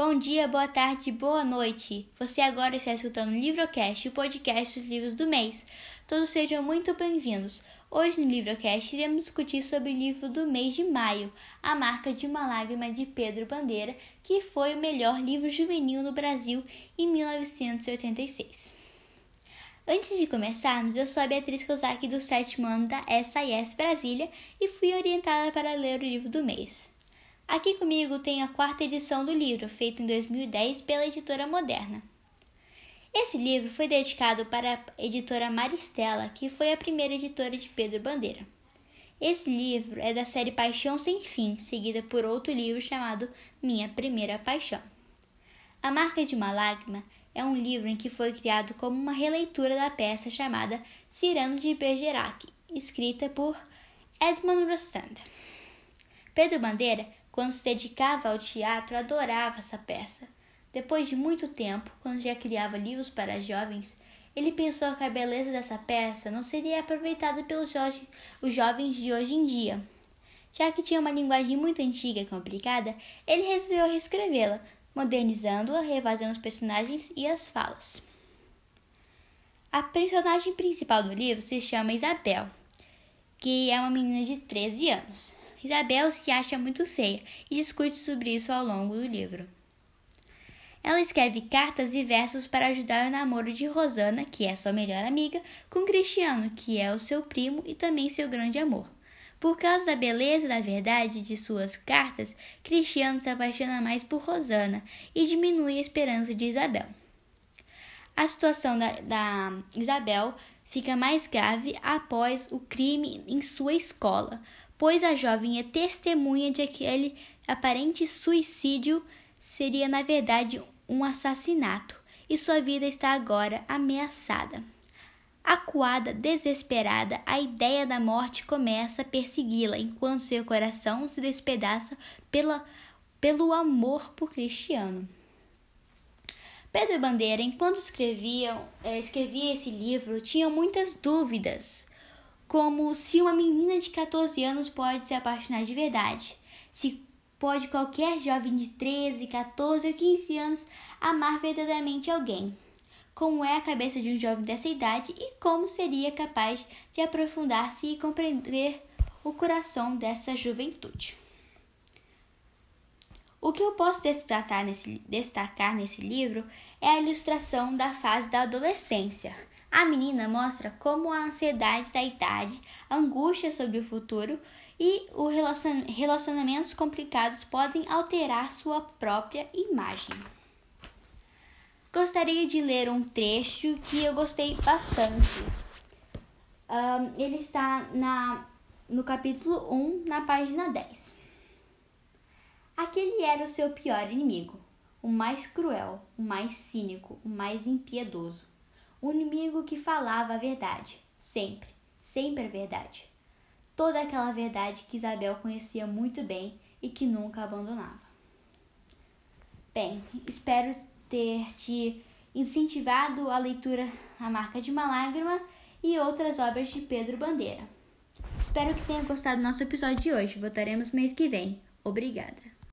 Bom dia, boa tarde, boa noite. Você agora está escutando o Livrocast, o podcast dos livros do mês. Todos sejam muito bem-vindos. Hoje no Livrocast iremos discutir sobre o livro do mês de maio, A Marca de uma Lágrima de Pedro Bandeira, que foi o melhor livro juvenil no Brasil em 1986. Antes de começarmos, eu sou a Beatriz Kozak do sétimo ano da SIS Brasília e fui orientada para ler o livro do mês. Aqui comigo tem a quarta edição do livro, feito em 2010 pela editora Moderna. Esse livro foi dedicado para a editora Maristela, que foi a primeira editora de Pedro Bandeira. Esse livro é da série Paixão Sem Fim, seguida por outro livro chamado Minha Primeira Paixão. A Marca de uma Lágrima é um livro em que foi criado como uma releitura da peça chamada Cirano de Bergerac, escrita por Edmond Rostand. Pedro Bandeira quando se dedicava ao teatro, adorava essa peça. Depois de muito tempo, quando já criava livros para jovens, ele pensou que a beleza dessa peça não seria aproveitada pelos jo os jovens de hoje em dia. Já que tinha uma linguagem muito antiga e complicada, ele resolveu reescrevê-la, modernizando-a, refazendo os personagens e as falas. A personagem principal do livro se chama Isabel, que é uma menina de 13 anos. Isabel se acha muito feia e discute sobre isso ao longo do livro. Ela escreve cartas e versos para ajudar o namoro de Rosana, que é sua melhor amiga, com Cristiano, que é o seu primo e também seu grande amor. Por causa da beleza e da verdade de suas cartas, Cristiano se apaixona mais por Rosana e diminui a esperança de Isabel. A situação da, da Isabel fica mais grave após o crime em sua escola, pois a jovem é testemunha de aquele aparente suicídio seria na verdade um assassinato e sua vida está agora ameaçada. Acuada, desesperada, a ideia da morte começa a persegui-la enquanto seu coração se despedaça pela, pelo amor por Cristiano. Pedro Bandeira, enquanto escrevia, eh, escrevia esse livro, tinha muitas dúvidas como se uma menina de 14 anos pode se apaixonar de verdade, se pode qualquer jovem de 13, 14 ou 15 anos amar verdadeiramente alguém. Como é a cabeça de um jovem dessa idade e como seria capaz de aprofundar-se e compreender o coração dessa juventude. O que eu posso destacar nesse, destacar nesse livro é a ilustração da fase da adolescência a menina mostra como a ansiedade da idade, a angústia sobre o futuro e os relacionamentos complicados podem alterar sua própria imagem. Gostaria de ler um trecho que eu gostei bastante. Um, ele está na, no capítulo 1, na página 10. Aquele era o seu pior inimigo, o mais cruel, o mais cínico, o mais impiedoso um inimigo que falava a verdade, sempre, sempre a verdade. Toda aquela verdade que Isabel conhecia muito bem e que nunca abandonava. Bem, espero ter te incentivado a leitura A Marca de uma Lágrima e outras obras de Pedro Bandeira. Espero que tenha gostado do nosso episódio de hoje. Voltaremos mês que vem. Obrigada.